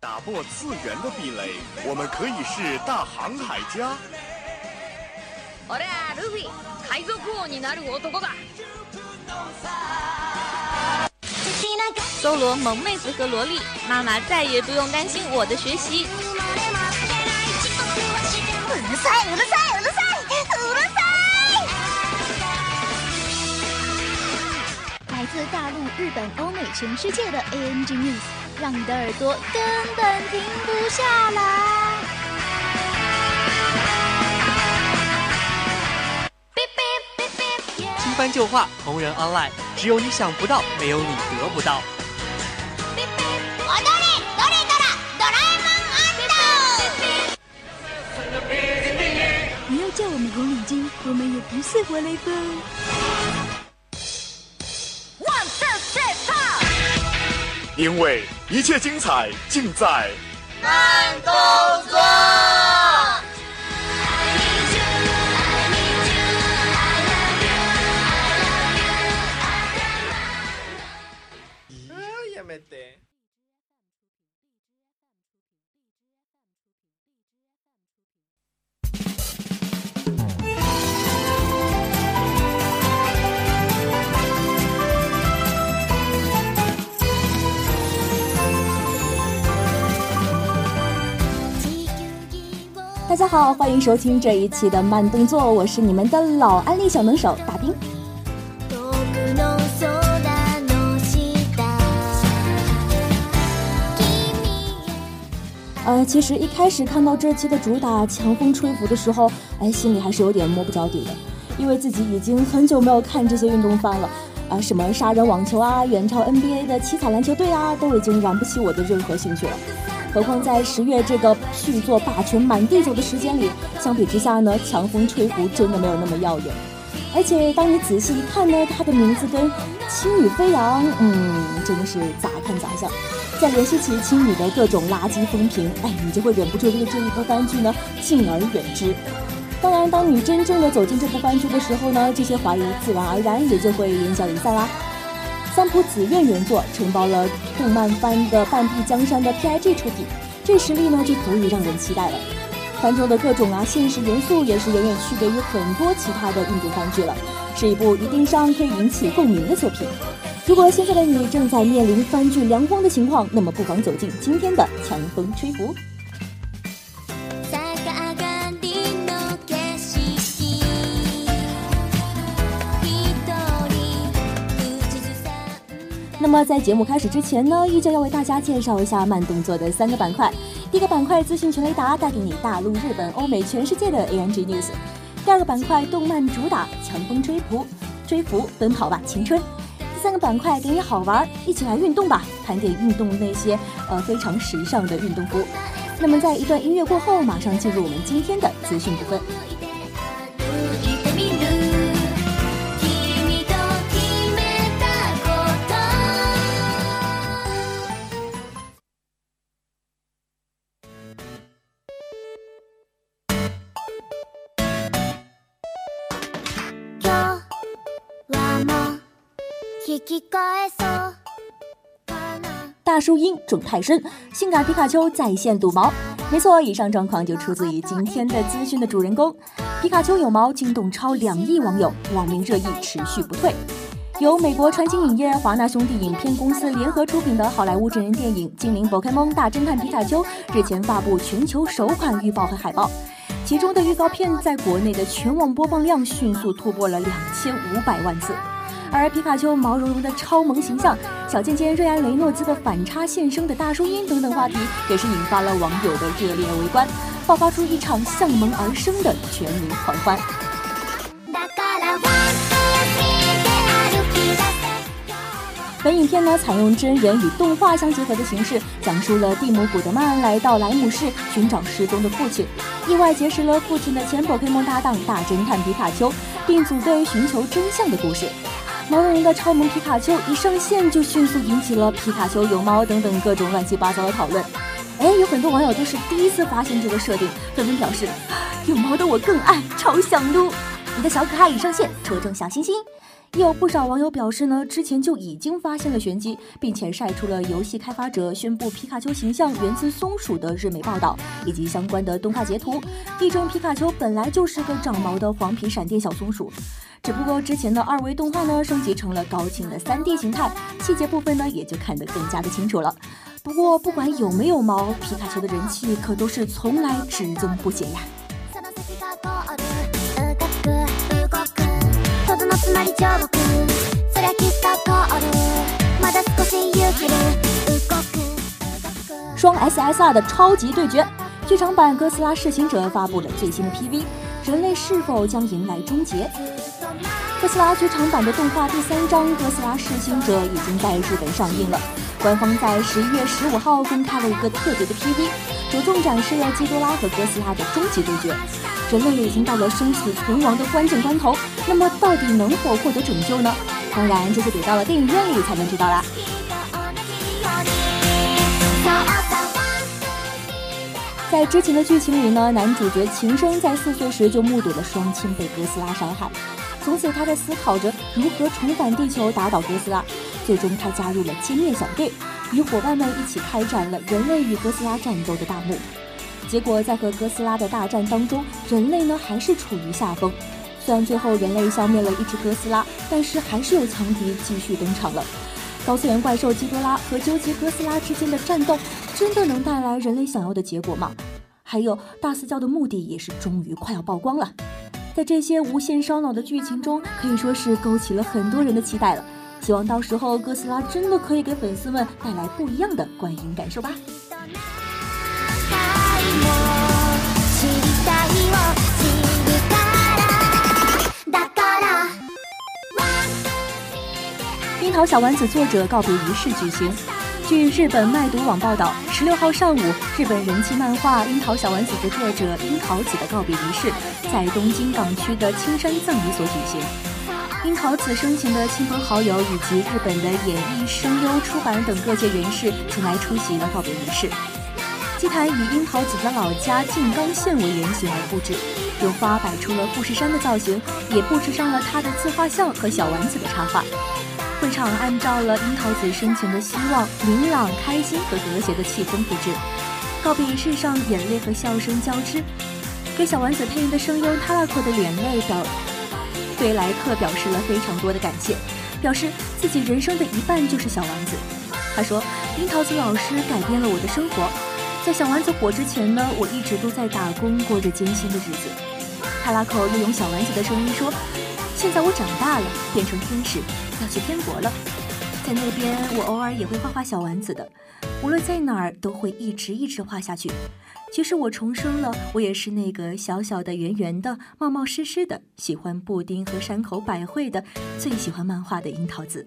打破次元的壁垒，我们可以是大航海家。俺はルフィ海賊王になる男だ。搜罗萌妹子和萝莉，妈妈再也不用担心我的学习。うるさいうるさいうるさいうるさい！来自大陆、日本、欧美、全世界的 ANG News， 让你的耳朵根本停不下来。新番旧话，同人 online，只有你想不到，没有你得不到。不要叫我们红领巾，我们也不是活雷锋。因为一切精彩尽在慢动作。家好，欢迎收听这一期的慢动作，我是你们的老安利小能手大兵。呃，其实一开始看到这期的主打《强风吹拂》的时候，哎，心里还是有点摸不着底的，因为自己已经很久没有看这些运动番了，啊，什么杀人网球啊、远超 NBA 的七彩篮球队啊，都已经燃不起我的任何兴趣了。何况在十月这个续作霸权满地走的时间里，相比之下呢，强风吹拂真的没有那么耀眼。而且当你仔细一看呢，它的名字跟青女飞扬，嗯，真的是咋看咋像。再联系起青女的各种垃圾风评，哎，你就会忍不住对这一部番剧呢敬而远之。当然，当你真正的走进这部番剧的时候呢，这些怀疑自然而然也就会烟消云散啦。三浦紫苑原作承包了动漫番的半壁江山的 PIG 出品，这实力呢就足以让人期待了。番中的各种啊现实元素也是远远区别于很多其他的印度番剧了，是一部一定上可以引起共鸣的作品。如果现在的你正在面临番剧凉风的情况，那么不妨走进今天的强风吹拂。那么在节目开始之前呢，依旧要为大家介绍一下慢动作的三个板块。第一个板块资讯全雷达，带给你大陆、日本、欧美、全世界的 ANG News。第二个板块动漫主打强风吹拂，追拂奔跑吧青春。第三个板块给你好玩，一起来运动吧，盘点运动那些呃非常时尚的运动服。那么在一段音乐过后，马上进入我们今天的资讯部分。大叔音种太深，性感皮卡丘在线堵毛。没错，以上状况就出自于今天的资讯的主人公。皮卡丘有毛惊动超两亿网友，网民热议持续不退。由美国传奇影业、华纳兄弟影片公司联合出品的好莱坞真人电影《精灵宝可梦大侦探皮卡丘》日前发布全球首款预告和海报，其中的预告片在国内的全网播放量迅速突破了两千五百万次。而皮卡丘毛茸茸的超萌形象、小贱贱瑞安雷诺兹的反差现身的大叔音等等话题，也是引发了网友的热烈围观，爆发出一场向萌而生的全民狂欢。本影片呢，采用真人与动画相结合的形式，讲述了蒂姆·古德曼来到莱姆市寻找失踪的父亲，意外结识了父亲的前宝可梦搭档大侦探皮卡丘，并组队寻求真相的故事。毛茸茸的超萌皮卡丘一上线就迅速引起了皮卡丘有猫等等各种乱七八糟的讨论。哎，有很多网友都是第一次发现这个设定，纷纷表示有猫的我更爱，超想撸！你的小可爱已上线，戳中小心心。也有不少网友表示呢，之前就已经发现了玄机，并且晒出了游戏开发者宣布皮卡丘形象源自松鼠的日媒报道，以及相关的动画截图，力证皮卡丘本来就是个长毛的黄皮闪电小松鼠。只不过之前的二维动画呢，升级成了高清的三 D 形态，细节部分呢也就看得更加的清楚了。不过不管有没有毛，皮卡丘的人气可都是从来只增不减呀。双 SSR 的超级对决，剧场版《哥斯拉：噬行者》发布了最新的 PV，人类是否将迎来终结？哥斯拉剧场版的动画第三章《哥斯拉：噬行者》已经在日本上映了。官方在十一月十五号公开了一个特别的 PV，着重展示了基多拉和哥斯拉的终极对决。人类已经到了生死存亡的关键关头，那么到底能否获得拯救呢？当然，这就得到了电影院里才能知道啦。在之前的剧情里呢，男主角琴声在四岁时就目睹了双亲被哥斯拉伤害，从此他在思考着如何重返地球打倒哥斯拉。最终，他加入了歼灭小队，与伙伴们一起开展了人类与哥斯拉战斗的大幕。结果，在和哥斯拉的大战当中，人类呢还是处于下风。虽然最后人类消灭了一只哥斯拉，但是还是有强敌继续登场了。高次元怪兽基多拉和究极哥斯拉之间的战斗，真的能带来人类想要的结果吗？还有，大四教的目的也是终于快要曝光了。在这些无限烧脑的剧情中，可以说是勾起了很多人的期待了。希望到时候哥斯拉真的可以给粉丝们带来不一样的观影感受吧。樱桃小丸子作者告别仪式举行。据日本麦读网报道，十六号上午，日本人气漫画《樱桃小丸子》的作者樱桃子的告别仪式在东京港区的青山葬仪所举行。樱桃子生前的亲朋好友以及日本的演艺、声优、出版等各界人士前来出席了告别仪式。祭坛以樱桃子的老家静冈县为原型而布置，有花摆出了富士山的造型，也布置上了他的自画像和小丸子的插画。会场按照了樱桃子生前的希望，明朗、开心和和谐的气氛布置。告别仪式上，眼泪和笑声交织。给小丸子配音的声优塔拉克的眼泪表。对莱克表示了非常多的感谢，表示自己人生的一半就是小丸子。他说：“樱桃子老师改变了我的生活，在小丸子火之前呢，我一直都在打工，过着艰辛的日子。”他拉口又用小丸子的声音说：“现在我长大了，变成天使，要去天国了，在那边我偶尔也会画画小丸子的，无论在哪儿都会一直一直画下去。”其实我重生了，我也是那个小小的、圆圆的、冒冒失失的，喜欢布丁和山口百惠的，最喜欢漫画的樱桃子。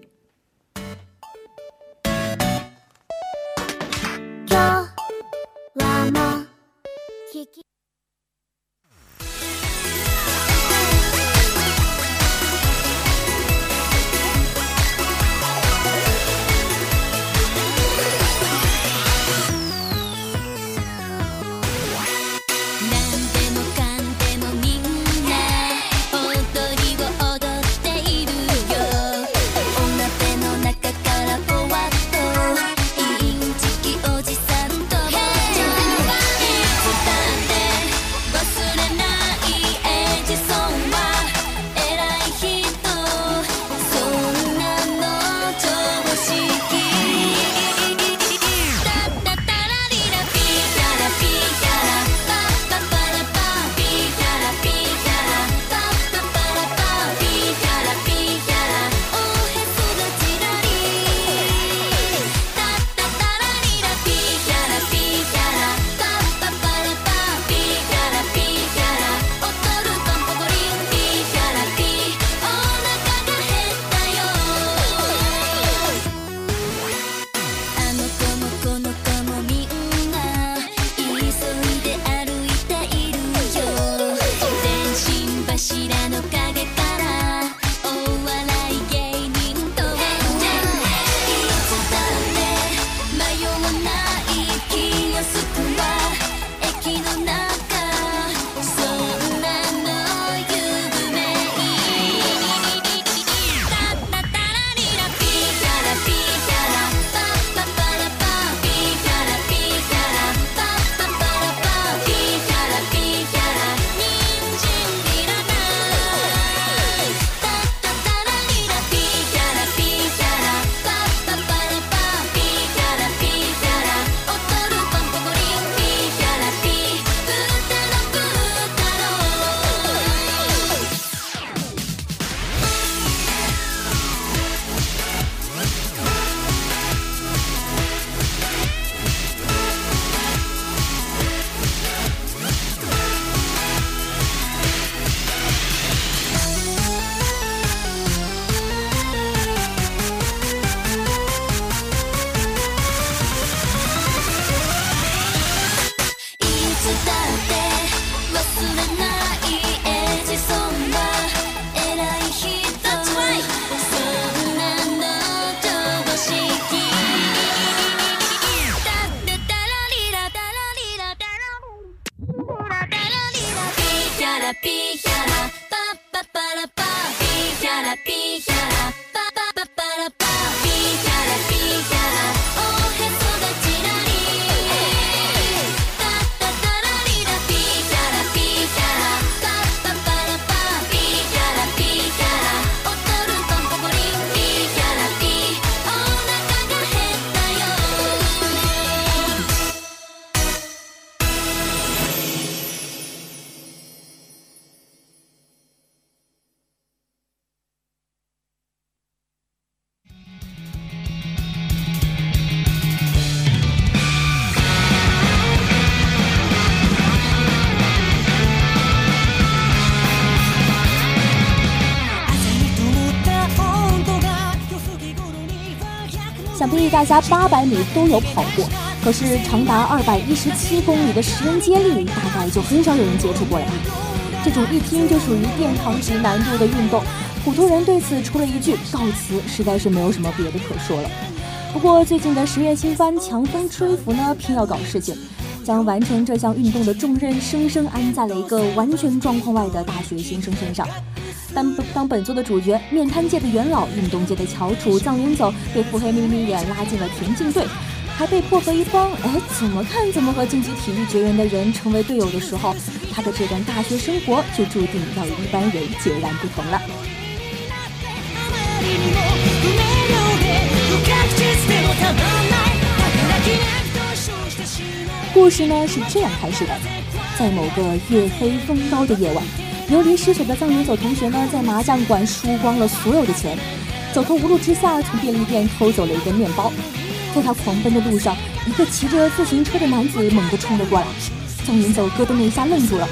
大家八百米都有跑过，可是长达二百一十七公里的十人接力，大概就很少有人接触过了。这种一听就属于殿堂级难度的运动，普通人对此除了一句告辞，实在是没有什么别的可说了。不过最近的十月新番《强风吹拂》呢，偏要搞事情，将完成这项运动的重任生生安在了一个完全状况外的大学新生身上。当当本作的主角，面瘫界的元老，运动界的翘楚藏云走，被腹黑眯眯眼拉进了田径队。还被迫和一帮哎，怎么看怎么和竞技体育绝缘的人成为队友的时候，他的这段大学生活就注定要与一般人截然不同了。故事呢是这样开始的，在某个月黑风高的夜晚，流离失所的藏云走同学呢，在麻将馆输光了所有的钱，走投无路之下，从便利店偷走了一个面包。在他狂奔的路上，一个骑着自行车的男子猛地冲了过来，藏云走咯噔的一下愣住了，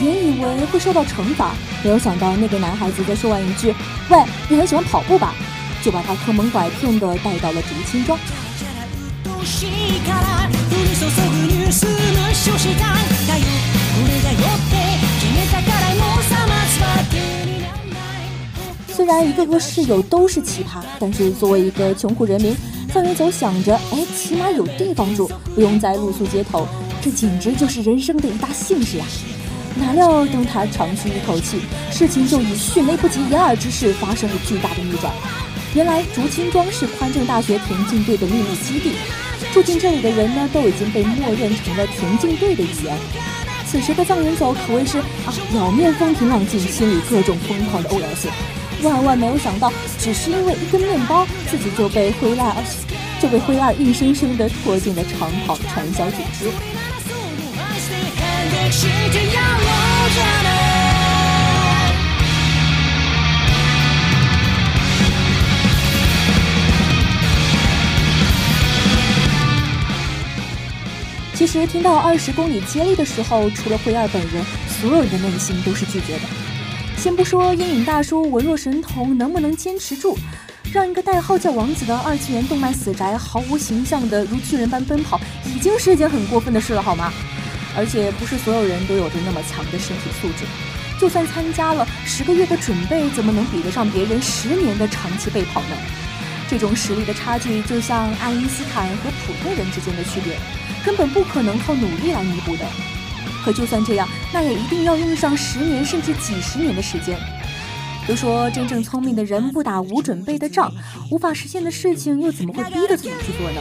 原以为会受到惩罚，没有想到那个男孩子在说完一句“喂，你很喜欢跑步吧”，就把他坑蒙拐骗的带到了竹青庄。虽然一个个室友都是奇葩，但是作为一个穷苦人民。范云走想着，哎，起码有地方住，不用再露宿街头，这简直就是人生的一大幸事啊！哪料当他长吁一口气，事情就以迅雷不及掩耳之势发生了巨大的逆转。原来竹青庄是宽政大学田径队的秘密基地，住进这里的人呢，都已经被默认成了田径队的一员。此时的藏人走可谓是啊，表面风平浪静，心里各种疯狂的 OS。万万没有想到，只是因为一根面包，自己就被灰二就被灰二硬生生的拖进了长跑传销组织。其实听到二十公里接力的时候，除了惠二本人，所有人的内心都是拒绝的。先不说阴影大叔文若神童能不能坚持住，让一个代号叫王子的二次元动漫死宅毫无形象的如巨人般奔跑，已经是一件很过分的事了，好吗？而且不是所有人都有着那么强的身体素质，就算参加了十个月的准备，怎么能比得上别人十年的长期备跑呢？这种实力的差距，就像爱因斯坦和普通人之间的区别，根本不可能靠努力来弥补的。可就算这样，那也一定要用上十年甚至几十年的时间。都说真正聪明的人不打无准备的仗，无法实现的事情又怎么会逼着自己去做呢？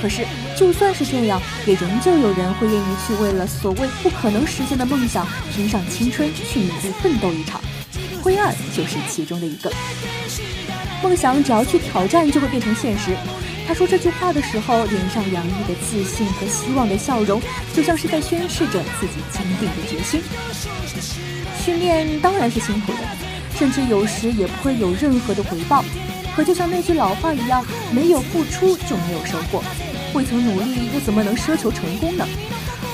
可是就算是这样，也仍旧有人会愿意去为了所谓不可能实现的梦想拼上青春，去努力奋斗一场。灰二就是其中的一个。梦想只要去挑战，就会变成现实。他说这句话的时候，脸上洋溢的自信和希望的笑容，就像是在宣示着自己坚定的决心。训练当然是辛苦的，甚至有时也不会有任何的回报。可就像那句老话一样，没有付出就没有收获，未曾努力又怎么能奢求成功呢？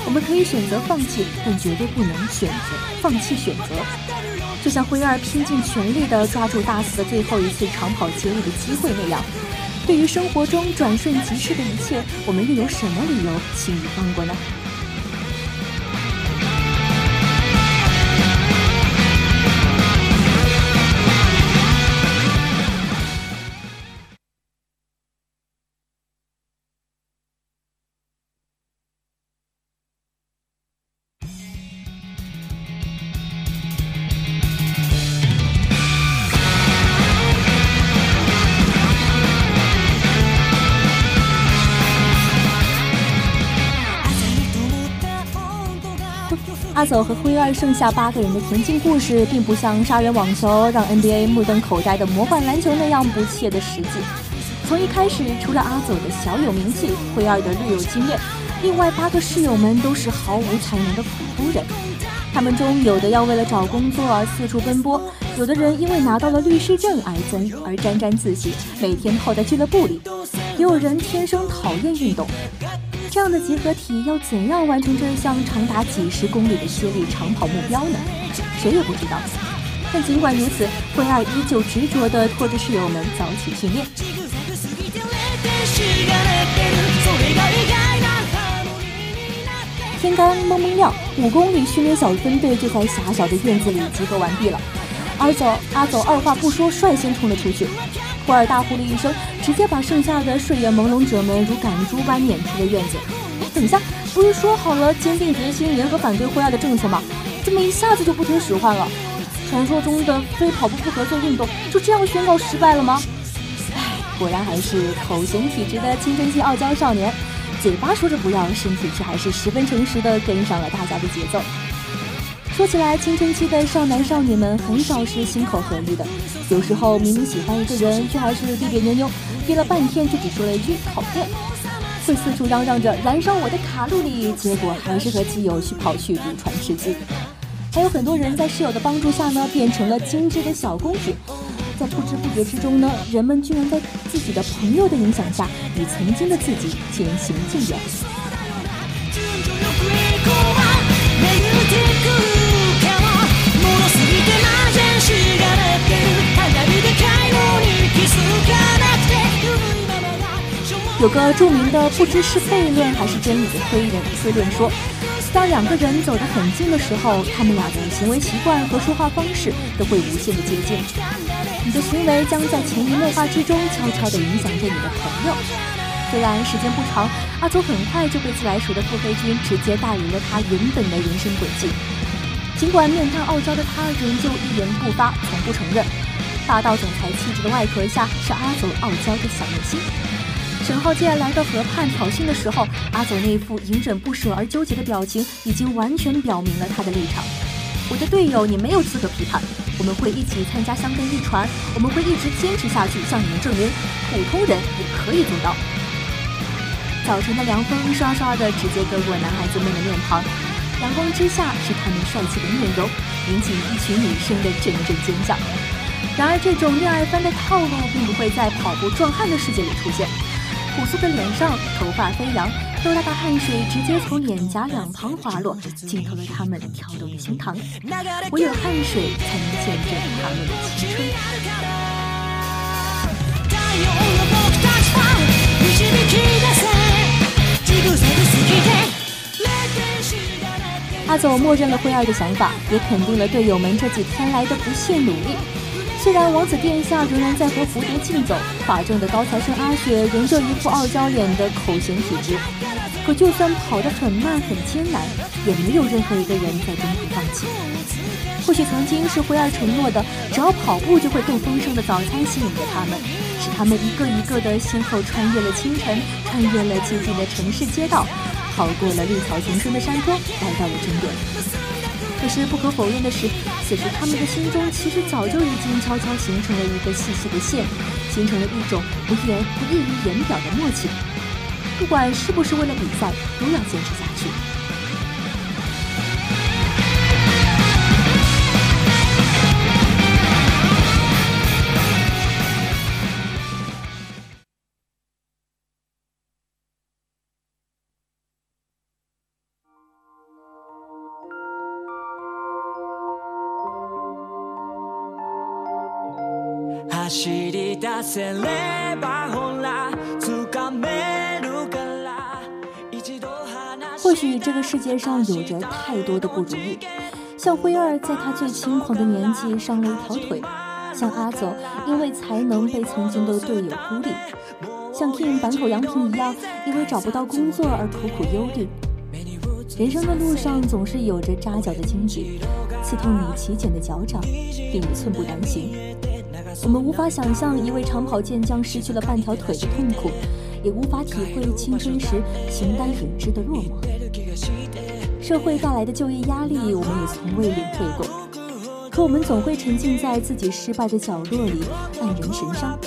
我们可以选择放弃，但绝对不能选择放弃选择。就像灰二拼尽全力地抓住大四的最后一次长跑接力的机会那样。对于生活中转瞬即逝的一切，我们又有什么理由轻易放过呢？阿走和灰二剩下八个人的田径故事，并不像杀人网球让 NBA 目瞪口呆的魔幻篮球那样不切的实际。从一开始，除了阿走的小有名气，灰二的略有经验，另外八个室友们都是毫无才能的普通人。他们中有的要为了找工作而四处奔波，有的人因为拿到了律师证而增而沾沾自喜，每天泡在俱乐部里，也有人天生讨厌运动。这样的集合体要怎样完成这项长达几十公里的接力长跑目标呢？谁也不知道。但尽管如此，灰二依旧执着地拖着室友们早起训练。天刚蒙蒙亮，五公里训练小分队就在狭小的院子里集合完毕了。阿走阿走二话不说，率先冲了出去。霍尔大呼了一声，直接把剩下的睡眼朦胧者们如赶猪般撵出了院子。等一下，不是说好了坚定决心联合反对霍尔的政策吗？怎么一下子就不听使唤了？传说中的非跑步不合作运动就这样宣告失败了吗？唉，果然还是口型体质的青春期傲娇少年，嘴巴说着不要，身体却还是十分诚实的跟上了大家的节奏。说起来，青春期的少男少女们很少是心口合一的，有时候明明喜欢一个人，却还是别别扭扭，憋了半天就只说了一句讨厌，会四处嚷嚷着燃烧我的卡路里，结果还是和基友去跑去祖传吃鸡。还有很多人在室友的帮助下呢，变成了精致的小公主，在不知不觉之中呢，人们居然在自己的朋友的影响下，与曾经的自己渐行渐远。有个著名的不知是悖论还是真理的推论推论说，当两个人走得很近的时候，他们俩的行为习惯和说话方式都会无限的接近。你的行为将在潜移默化之中悄悄地影响着你的朋友。虽然时间不长，阿祖很快就被自来熟的腹黑君直接带离了他原本的人生轨迹。尽管面瘫傲娇的他仍旧一言不发，从不承认。霸道总裁气质的外壳下是阿祖傲娇的小内心。沈浩健来到河畔挑衅的时候，阿祖那副隐忍不舍而纠结的表情，已经完全表明了他的立场。我的队友，你没有资格批判。我们会一起参加香根一传，我们会一直坚持下去，向你们证明，普通人也可以做到。早晨的凉风刷刷的直接割过男孩子们的面庞，阳光之下是他们帅气的面容，引起一群女生的阵阵尖叫。然而，这种恋爱番的套路并不会在跑步壮汉的世界里出现。朴素的脸上，头发飞扬，豆大的汗水直接从脸颊两旁滑落，浸透了他们跳动的心膛。唯有汗水才能见证他们的青春。阿走默认了辉二的想法，也肯定了队友们这几天来的不懈努力。虽然王子殿下仍然在和蝴蝶竞走，法正的高材生阿雪仍旧一副傲娇脸的口型体质，可就算跑得很慢很艰难，也没有任何一个人在中途放弃。或许曾经是辉儿承诺的，只要跑步就会更丰盛的早餐吸引着他们，使他们一个一个的先后穿越了清晨，穿越了寂静的城市街道，跑过了绿草丛生的山庄，来到了终点。可是不可否认的是，可是他们的心中其实早就已经悄悄形成了一个细细的线，形成了一种不言不溢于言表的默契。不管是不是为了比赛，都要坚持下去。或许这个世界上有着太多的不如意，像辉儿在他最轻狂的年纪伤了一条腿，像阿走因为才能被曾经的队友孤立，像 King 板口洋平一样因为找不到工作而苦苦忧虑。人生的路上总是有着扎脚的荆棘，刺痛你起茧的脚掌，令你寸步难行。我们无法想象一位长跑健将失去了半条腿的痛苦，也无法体会青春时形单影只的落寞。社会带来的就业压力，我们也从未领会过。可我们总会沉浸在自己失败的角落里，黯然神伤。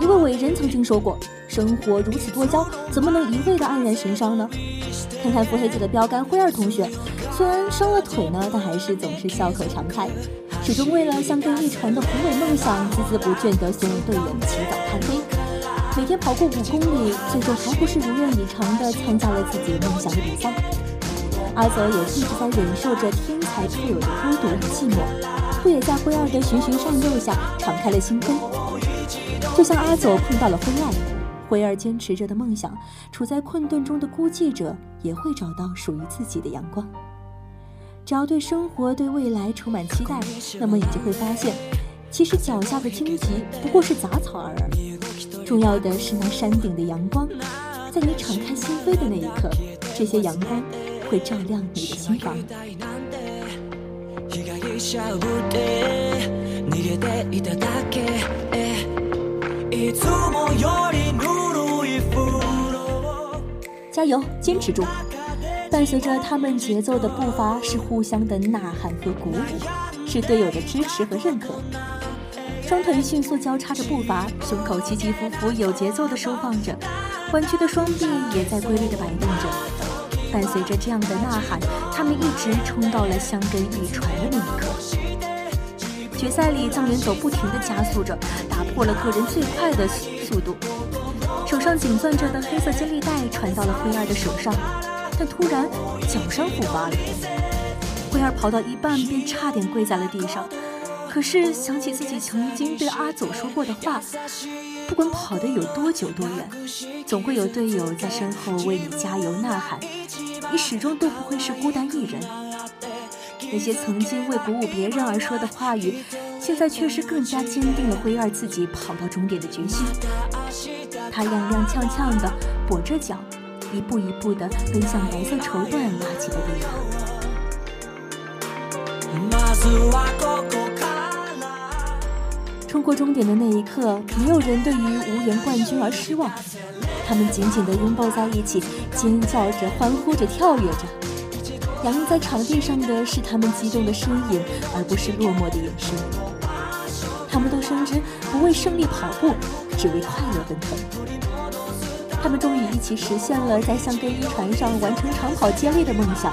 一位伟人曾经说过：“生活如此多娇，怎么能一味的黯然神伤呢？”看看腹黑界的标杆辉儿同学，虽然伤了腿呢，但还是总是笑口常开。始终为了向更一传的宏伟梦想孜孜不倦地怂恿队员起早贪黑，每天跑过五公里，最终还不是如愿以偿地参加了自己梦想的比赛。阿泽也一直在忍受着天才特有的孤独与寂寞，不也在辉二的循循善诱下敞开了心扉。就像阿走碰到了辉二，灰儿坚持着的梦想，处在困顿中的孤寂者也会找到属于自己的阳光。只要对生活、对未来充满期待，那么你就会发现，其实脚下的荆棘不过是杂草而已。重要的是那山顶的阳光，在你敞开心扉的那一刻，这些阳光会照亮你的心房。加油，坚持住！伴随着他们节奏的步伐，是互相的呐喊和鼓舞，是队友的支持和认可。双腿迅速交叉着步伐，胸口起起伏伏，有节奏的收放着，弯曲的双臂也在规律的摆动着。伴随着这样的呐喊，他们一直冲到了香根一传的那一刻。决赛里，藏元走不停地加速着，打破了个人最快的速度。手上紧攥着的黑色接力带传到了灰二的手上。但突然脚伤复发了，灰儿跑到一半便差点跪在了地上。可是想起自己曾经对阿祖说过的话，不管跑得有多久多远，总会有队友在身后为你加油呐喊，你始终都不会是孤单一人。那些曾经为鼓舞别人而说的话语，现在却是更加坚定了灰儿自己跑到终点的决心。他踉踉跄跄地跛着脚。一步一步地奔向白色绸缎拉起的地方。冲过终点的那一刻，没有人对于无缘冠军而失望。他们紧紧地拥抱在一起，尖叫着、欢呼着、跳跃着。洋溢在场地上的是他们激动的身影，而不是落寞的眼神。他们都深知，不为胜利跑步，只为快乐奔腾。他们终于一起实现了在香根一船上完成长跑接力的梦想，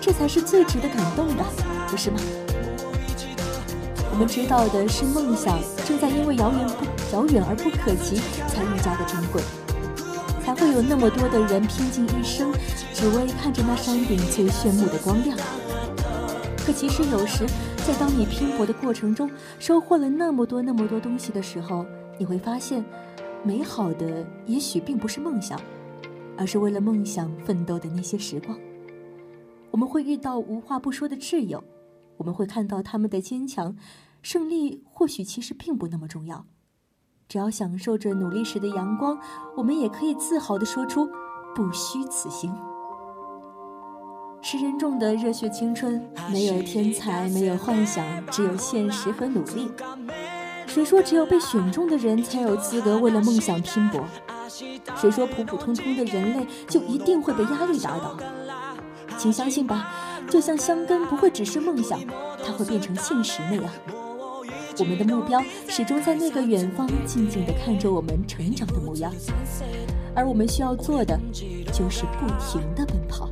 这才是最值得感动的，不是吗？我们知道的是，梦想正在因为遥远不遥远而不可及，才愈加的珍贵，才会有那么多的人拼尽一生，只为看着那山顶最炫目的光亮。可其实有时，在当你拼搏的过程中，收获了那么多那么多东西的时候，你会发现。美好的也许并不是梦想，而是为了梦想奋斗的那些时光。我们会遇到无话不说的挚友，我们会看到他们的坚强。胜利或许其实并不那么重要，只要享受着努力时的阳光，我们也可以自豪地说出“不虚此行”。十人众的热血青春，没有天才，没有幻想，只有现实和努力。谁说只有被选中的人才有资格为了梦想拼搏？谁说普普通通的人类就一定会被压力打倒？请相信吧，就像香根不会只是梦想，它会变成现实那样。我们的目标始终在那个远方，静静地看着我们成长的模样。而我们需要做的，就是不停地奔跑。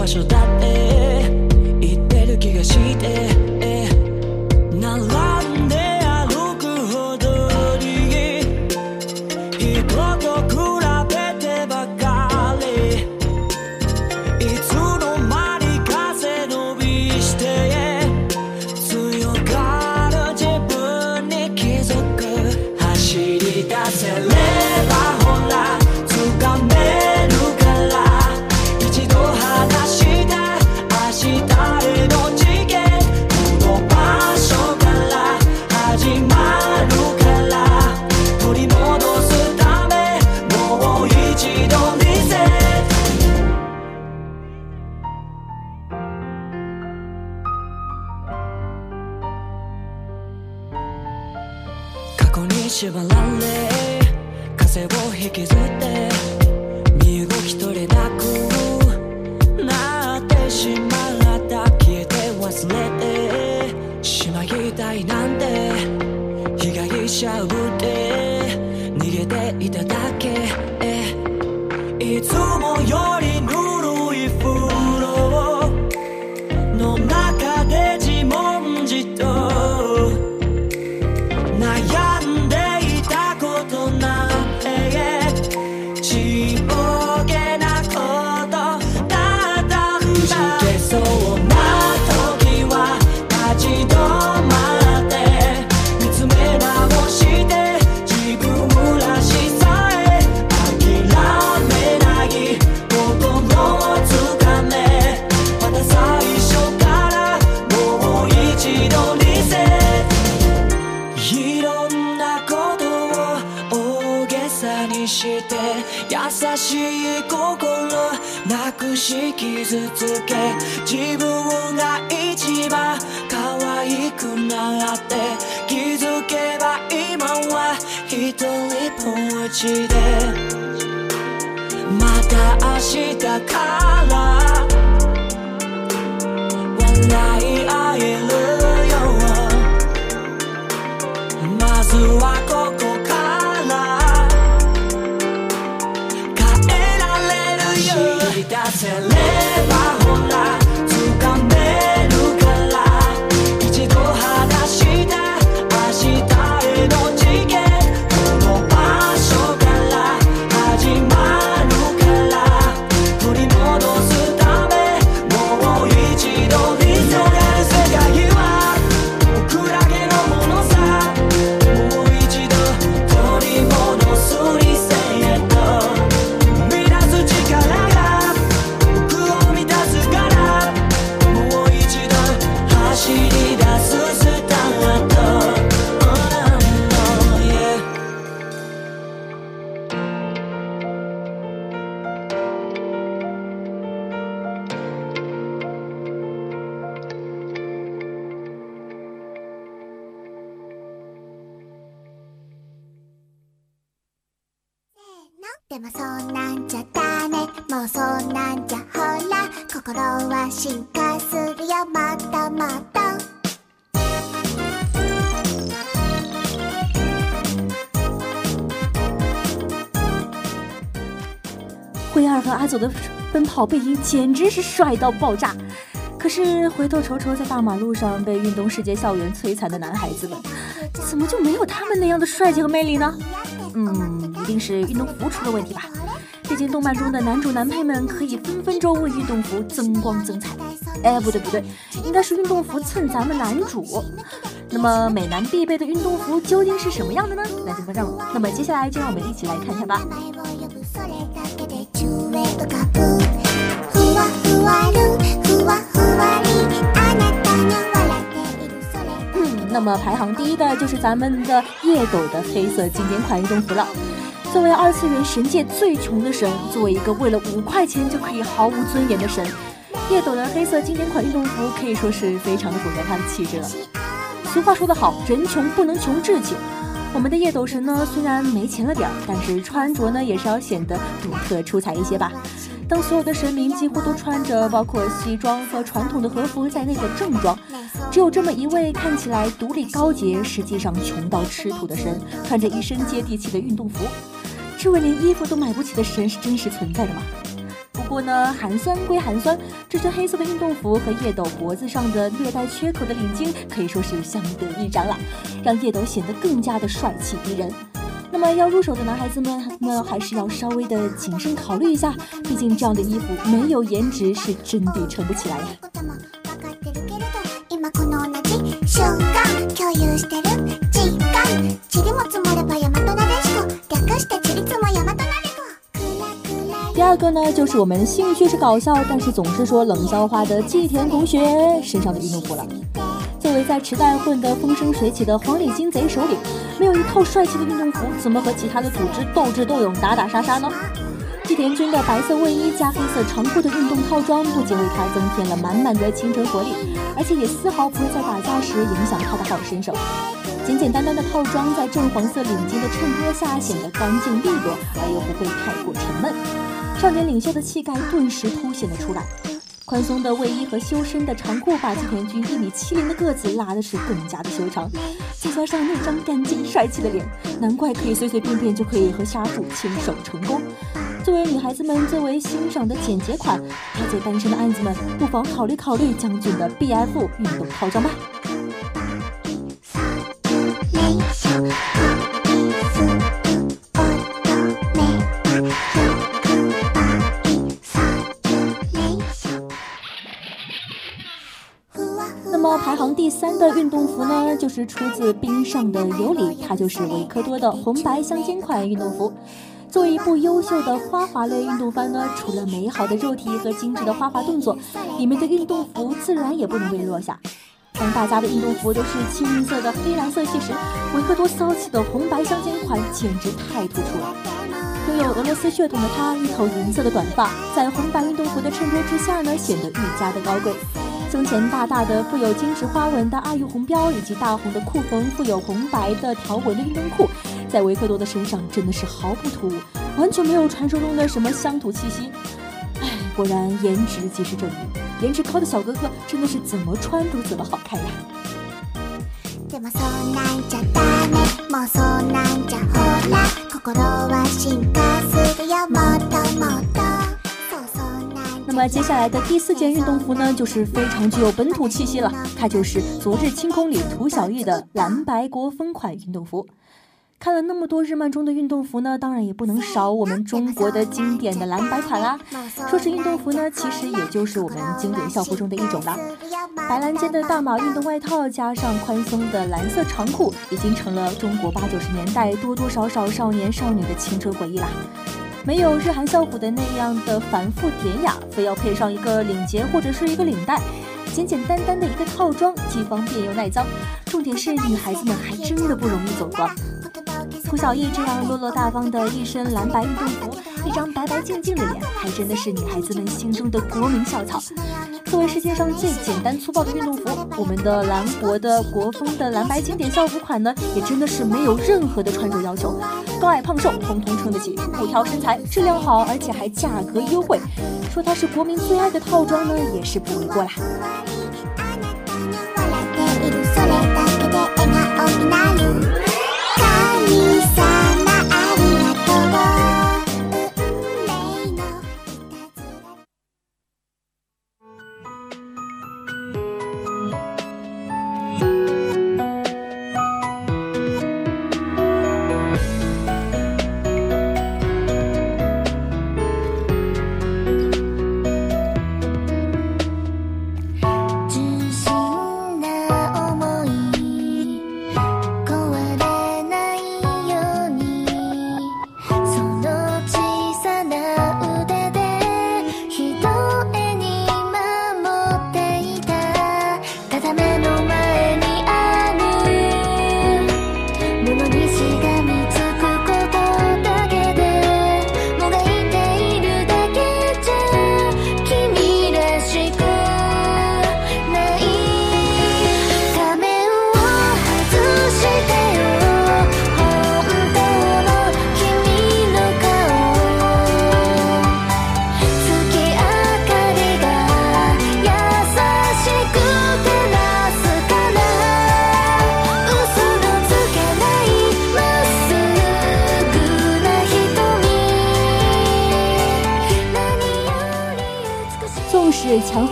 場所だって言ってる気がして並んでいなんて被害者ぶって逃げていただけ。いつもちで。また明日からんなんじゃほら心は進化するよもっともっと灰二和阿佐的奔跑背影简直是帅到爆炸。可是回头瞅瞅在大马路上被运动世界校园摧残的男孩子们，怎么就没有他们那样的帅气和魅力呢？嗯，一定是运动服出了问题吧。 毕竟动漫中的男主男配们可以分分钟为运动服增光增彩。哎，不对不对，应该是运动服蹭咱们男主。那么美男必备的运动服究竟是什么样的呢？那就不让，那么接下来就让我们一起来看看吧。名前を呼ぶそれだけで中へと書くふわふわるふわふわりあなたの笑っているそれ嗯，那么排行第一的就是咱们的叶斗的黑色经典款运动服了。 作为二次元神界最穷的神，作为一个为了五块钱就可以毫无尊严的神，叶斗的黑色经典款运动服可以说是非常的符合他的气质了。俗话说得好，人穷不能穷志气。我们的叶斗神呢，虽然没钱了点儿，但是穿着呢也是要显得独特出彩一些吧。当所有的神明几乎都穿着包括西装和传统的和服在内的正装，只有这么一位看起来独立高洁，实际上穷到吃土的神，穿着一身接地气的运动服。这位连衣服都买不起的神是真实存在的吗？不过呢，寒酸归寒酸，这身黑色的运动服和叶斗脖子上的略带缺口的领巾可以说是相得益彰了，让叶斗显得更加的帅气逼人。那么要入手的男孩子们呢，还是要稍微的谨慎考虑一下，毕竟这样的衣服没有颜值是真的撑不起来呀。第二个呢，就是我们兴趣是搞笑，但是总是说冷笑话的季田同学身上的运动服了。作为在池袋混得风生水起的黄领金贼首领，没有一套帅气的运动服，怎么和其他的组织斗智斗勇、打打杀杀呢？季田君的白色卫衣加黑色长裤的运动套装，不仅为他增添了满满的青春活力，而且也丝毫不会在打架时影响他的好身手。简简单单的套装在正黄色领巾的衬托下，显得干净利落，而又不会太过沉闷。少年领袖的气概顿时凸显了出来。宽松的卫衣和修身的长裤，把季田君一米七零的个子拉的是更加的修长，再加上那张干净帅气的脸，难怪可以随随便便就可以和沙柱牵手成功。作为女孩子们最为欣赏的简洁款，还在单身的案子们不妨考虑考虑将军的 BF 运动套装吧。那么排行第三的运动服呢，就是出自冰上的尤里，它就是维克多的红白相间款运动服。作为一部优秀的花滑类运动番呢，除了美好的肉体和精致的花滑动作，里面的运动服自然也不能被落下。当大家的运动服都是清一色的黑蓝色系时，维克多骚气的红白相间款简直太突出了。拥有俄罗斯血统的他，一头银色的短发，在红白运动服的衬托之下呢，显得愈加的高贵。胸前大大的富有金质花纹的爱玉红标，以及大红的裤缝，富有红白的条纹的运动裤，在维克多的身上真的是毫不突兀，完全没有传说中的什么乡土气息。唉，果然颜值即是正义，颜值高的小哥哥真的是怎么穿都怎么好看呀。でもそんなんじゃダメもうそんなんじゃほら心は進化するよもっともっとそうそんなん那么接下来的第四件运动服呢，就是非常具有本土气息了，它就是昨日清空里涂小艺的蓝白国风款运动服。 看了那么多日漫中的运动服呢，当然也不能少我们中国的经典的蓝白款啦。说是运动服呢，其实也就是我们经典校服中的一种啦。白蓝间的大码运动外套加上宽松的蓝色长裤，已经成了中国八九十年代多多少少少年少女的青春回忆啦。没有日韩校服的那样的繁复典雅，非要配上一个领结或者是一个领带，简简单单的一个套装，既方便又耐脏。重点是女孩子们还真的不容易走光。涂小艺这样落落大方的一身蓝白运动服，一张白白净净的脸，还真的是女孩子们心中的国民校草。作为世界上最简单粗暴的运动服，我们的蓝国的国风的蓝白经典校服款呢，也真的是没有任何的穿着要求，高矮胖瘦通通撑得起，不挑身材，质量好，而且还价格优惠。说它是国民最爱的套装呢，也是不为过啦。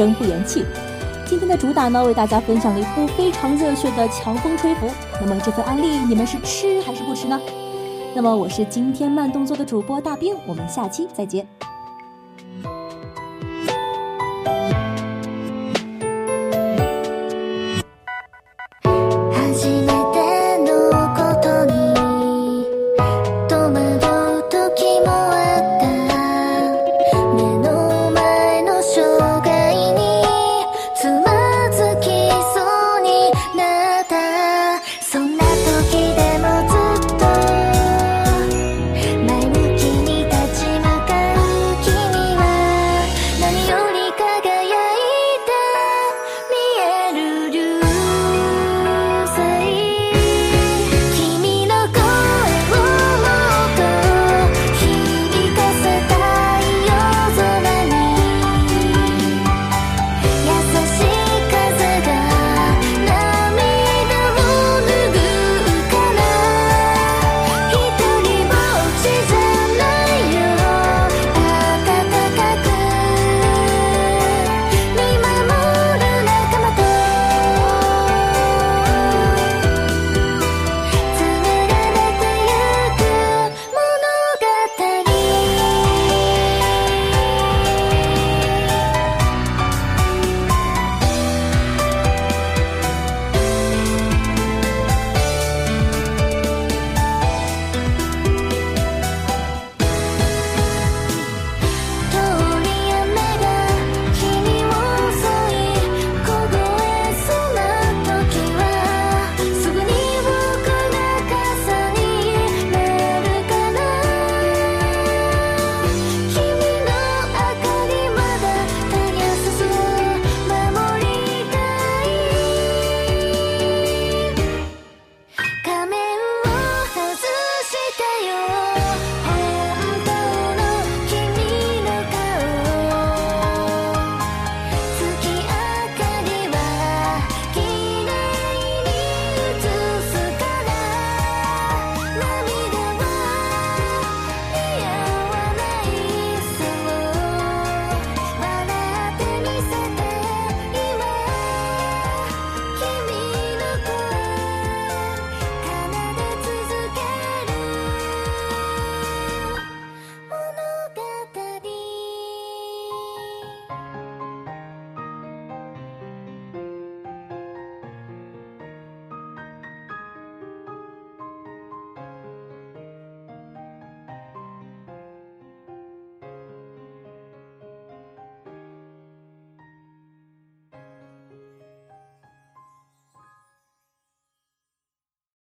生不言弃。今天的主打呢，为大家分享了一部非常热血的强风吹拂。那么这份案例，你们是吃还是不吃呢？那么我是今天慢动作的主播大兵，我们下期再见。